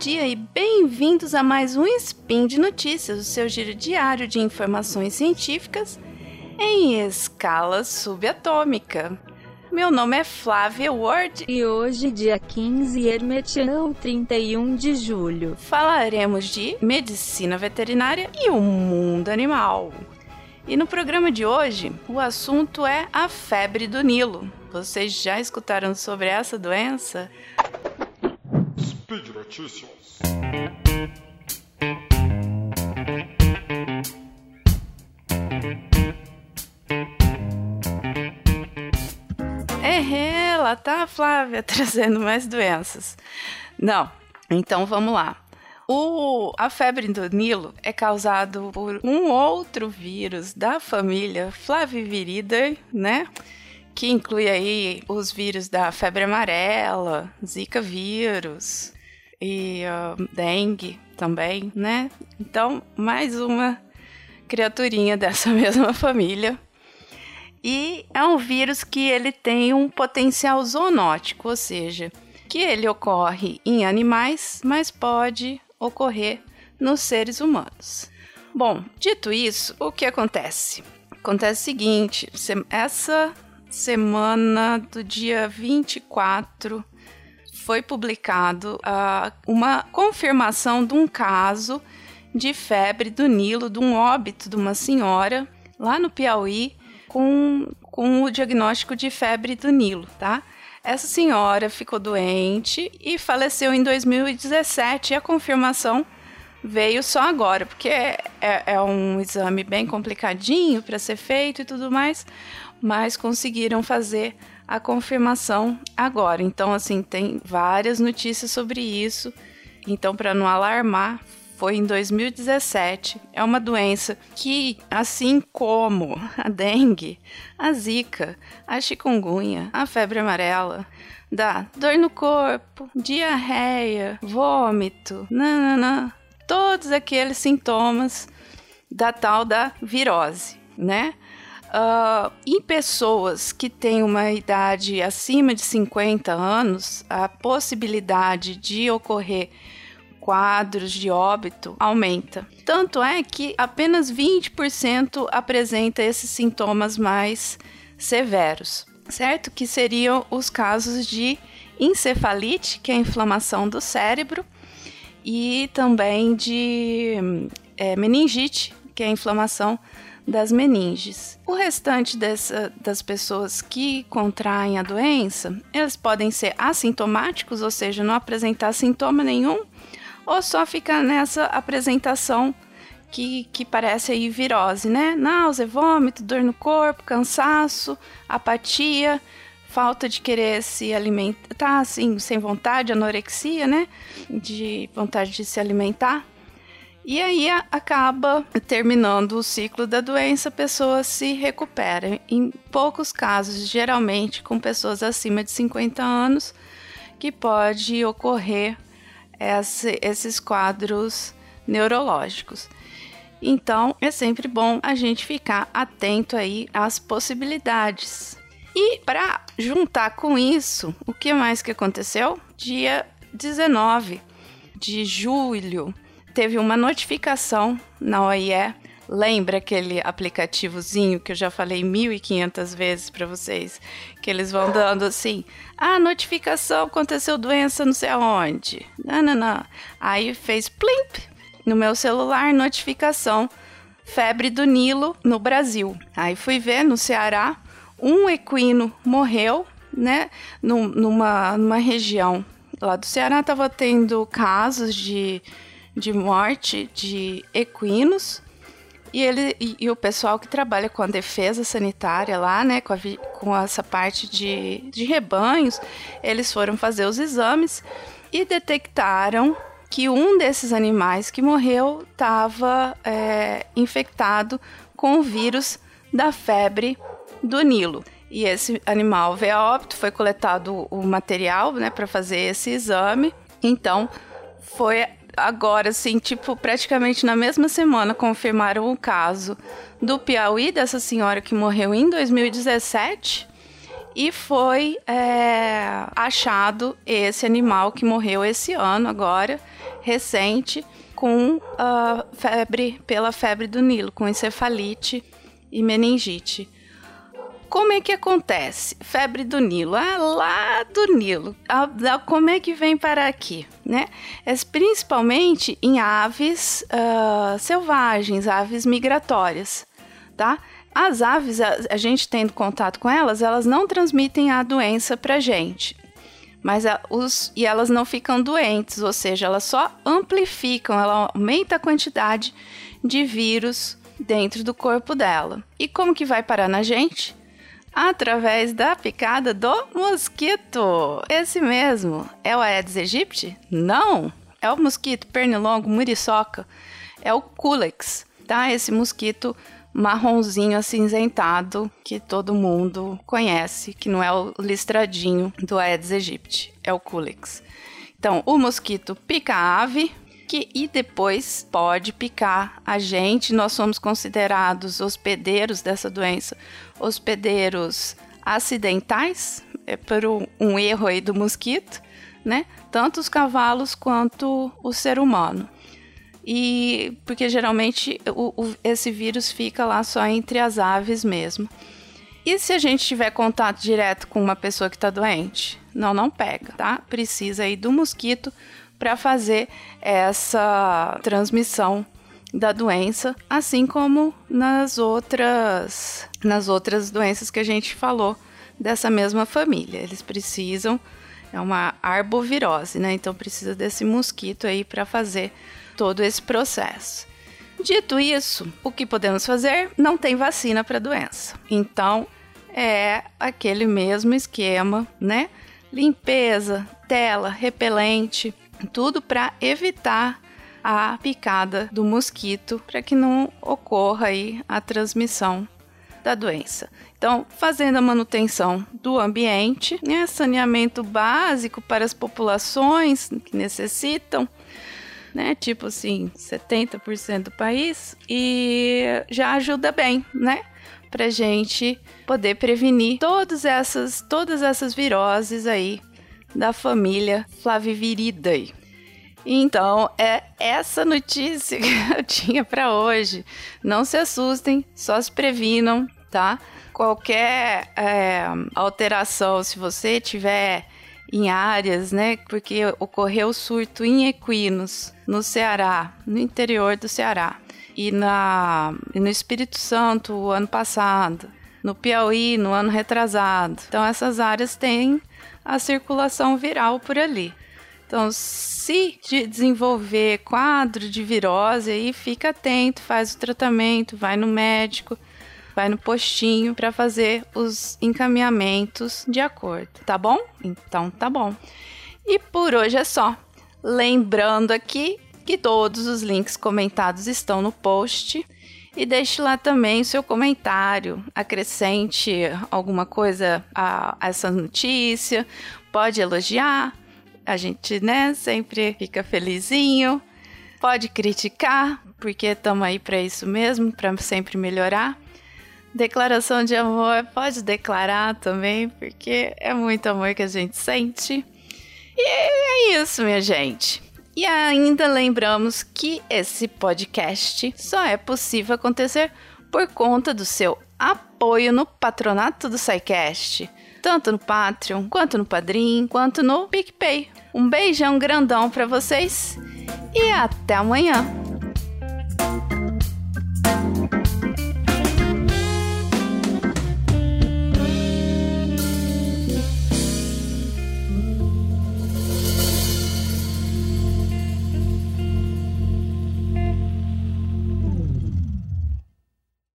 dia e bem-vindos a mais um Spin de Notícias, o seu giro diário de informações científicas em escala subatômica. Meu nome é Flávia Ward e hoje, dia 15 Hermetião, 31 de julho, falaremos de medicina veterinária e o mundo animal. E no programa de hoje, o assunto é a febre do Nilo. Vocês já escutaram sobre essa doença? Speed Notícias. É ela, tá, Flávia, trazendo mais doenças. Não, então vamos lá. O, a febre do Nilo é causado por um outro vírus da família Flaviviridae, né? Que inclui aí os vírus da febre amarela, Zika vírus e uh, dengue também, né? Então, mais uma criaturinha dessa mesma família. E é um vírus que ele tem um potencial zoonótico, ou seja, que ele ocorre em animais, mas pode ocorrer nos seres humanos. Bom, dito isso, o que acontece? Acontece o seguinte: essa semana do dia 24 foi publicado uh, uma confirmação de um caso de febre do Nilo, de um óbito de uma senhora lá no Piauí com, com o diagnóstico de febre do Nilo, tá? Essa senhora ficou doente e faleceu em 2017 e a confirmação veio só agora, porque é, é, é um exame bem complicadinho para ser feito e tudo mais, mas conseguiram fazer a confirmação agora. Então, assim, tem várias notícias sobre isso. Então, para não alarmar, foi em 2017. É uma doença que, assim como a dengue, a zika, a chikungunya, a febre amarela, dá dor no corpo, diarreia, vômito, nananã, todos aqueles sintomas da tal da virose, né? Uh, em pessoas que têm uma idade acima de 50 anos, a possibilidade de ocorrer quadros de óbito aumenta. Tanto é que apenas 20% apresenta esses sintomas mais severos, certo? Que seriam os casos de encefalite, que é a inflamação do cérebro, e também de é, meningite, que é a inflamação das meninges. O restante dessa, das pessoas que contraem a doença, eles podem ser assintomáticos, ou seja, não apresentar sintoma nenhum, ou só fica nessa apresentação que, que parece aí virose, né? Náusea, vômito, dor no corpo, cansaço, apatia, falta de querer se alimentar, tá assim, sem vontade, anorexia, né? De vontade de se alimentar. E aí acaba terminando o ciclo da doença, a pessoa se recupera. Em poucos casos, geralmente com pessoas acima de 50 anos, que pode ocorrer esse, esses quadros neurológicos. Então, é sempre bom a gente ficar atento aí às possibilidades. E para juntar com isso, o que mais que aconteceu? Dia 19 de julho, teve uma notificação na OIE Lembra aquele aplicativozinho que eu já falei 1500 vezes para vocês? Que eles vão dando assim: ah, notificação, aconteceu doença não sei aonde. Não, não, não. Aí fez plimp no meu celular, notificação: febre do Nilo no Brasil. Aí fui ver no Ceará, um equino morreu, né, numa, numa região lá do Ceará, estava tendo casos de, de morte de equinos e ele e, e, o pessoal que trabalha com a defesa sanitária lá, né, com, a, com essa parte de, de rebanhos, eles foram fazer os exames e detectaram que um desses animais que morreu estava é, infectado com o vírus da febre do Nilo. E esse animal veio a óbito, foi coletado o material né, para fazer esse exame. Então, foi agora, assim, tipo, praticamente na mesma semana confirmaram o caso do Piauí, dessa senhora que morreu em 2017. E foi é, achado esse animal que morreu esse ano agora recente com a febre pela febre do Nilo, com encefalite e meningite. Como é que acontece? Febre do Nilo, ah, lá do Nilo. Ah, como é que vem para aqui, né? É principalmente em aves uh, selvagens, aves migratórias, tá? As aves, a, a, gente tendo contato com elas, elas não transmitem a doença para gente. Mas a, os, e elas não ficam doentes, ou seja, elas só amplificam, ela aumenta a quantidade de vírus dentro do corpo dela. E como que vai parar na gente? Através da picada do mosquito. Esse mesmo é o Aedes aegypti? Não, é o mosquito pernilongo muriçoca, é o Culex, tá? Esse mosquito marronzinho acinzentado que todo mundo conhece, que não é o listradinho do Aedes aegypti, é o Culex. Então, o mosquito pica a ave, e depois pode picar a gente. Nós somos considerados hospedeiros dessa doença, hospedeiros acidentais, é por um, um erro aí do mosquito, né? Tanto os cavalos quanto o ser humano. E porque geralmente o, o, esse vírus fica lá só entre as aves mesmo. E se a gente tiver contato direto com uma pessoa que está doente? Não, não pega, tá? Precisa aí do mosquito para fazer essa transmissão da doença, assim como nas outras nas outras doenças que a gente falou dessa mesma família. Eles precisam é uma arbovirose, né? Então precisa desse mosquito aí para fazer todo esse processo. Dito isso, o que podemos fazer? Não tem vacina para doença. Então é aquele mesmo esquema, né? Limpeza, tela, repelente, tudo para evitar a picada do mosquito, para que não ocorra aí a transmissão da doença. Então, fazendo a manutenção do ambiente, né, saneamento básico para as populações que necessitam, né, tipo assim, 70% do país, e já ajuda bem, né, para gente poder prevenir todas essas, todas essas viroses aí da família Flaviviridae. Então, é essa notícia que eu tinha para hoje. Não se assustem, só se previnam, tá? Qualquer é, alteração, se você tiver em áreas, né? Porque ocorreu surto em equinos no Ceará, no interior do Ceará, e, na, no Espírito Santo o ano passado, no Piauí no ano retrasado. Então, essas áreas têm a circulação viral por ali. Então, se desenvolver quadro de virose, aí fica atento, faz o tratamento, vai no médico, vai no postinho para fazer os encaminhamentos de acordo, tá bom? Então, tá bom. E por hoje é só. Lembrando aqui que todos os links comentados estão no post. E deixe lá também o seu comentário, acrescente alguma coisa a, a essa notícia, pode elogiar, a gente, né, sempre fica felizinho. Pode criticar, porque estamos aí para isso mesmo, para sempre melhorar. Declaração de amor, pode declarar também, porque é muito amor que a gente sente. E é isso, minha gente. E ainda lembramos que esse podcast só é possível acontecer por conta do seu apoio no patronato do SciCast, tanto no Patreon, quanto no Padrim, quanto no PicPay. Um beijão grandão para vocês e até amanhã!